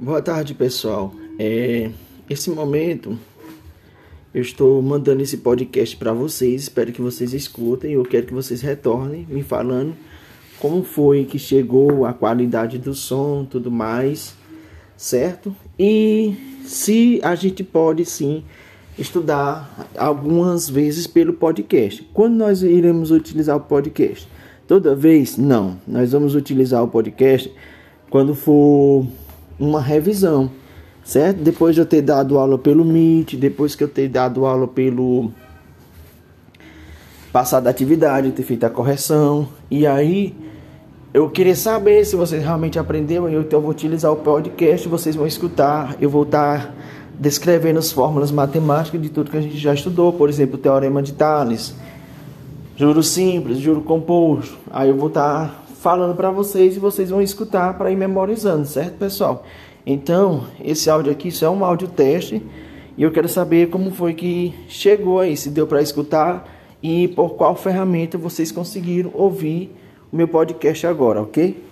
Boa tarde, pessoal. É, esse momento eu estou mandando esse podcast para vocês. Espero que vocês escutem. Eu quero que vocês retornem me falando como foi que chegou a qualidade do som, tudo mais, certo? E se a gente pode sim estudar algumas vezes pelo podcast. Quando nós iremos utilizar o podcast? Toda vez? Não. Nós vamos utilizar o podcast quando for uma revisão, certo? Depois de eu ter dado aula pelo Meet, depois que eu ter dado aula pelo passado da atividade, ter feito a correção, e aí eu queria saber se vocês realmente aprenderam, então eu vou utilizar o podcast, vocês vão escutar, eu vou estar descrevendo as fórmulas matemáticas de tudo que a gente já estudou, por exemplo, o teorema de Thales, juro simples, juro composto. Aí eu vou estar falando para vocês e vocês vão escutar para ir memorizando, certo, pessoal? Então, esse áudio aqui isso é um áudio teste e eu quero saber como foi que chegou aí, se deu para escutar e por qual ferramenta vocês conseguiram ouvir o meu podcast agora, ok?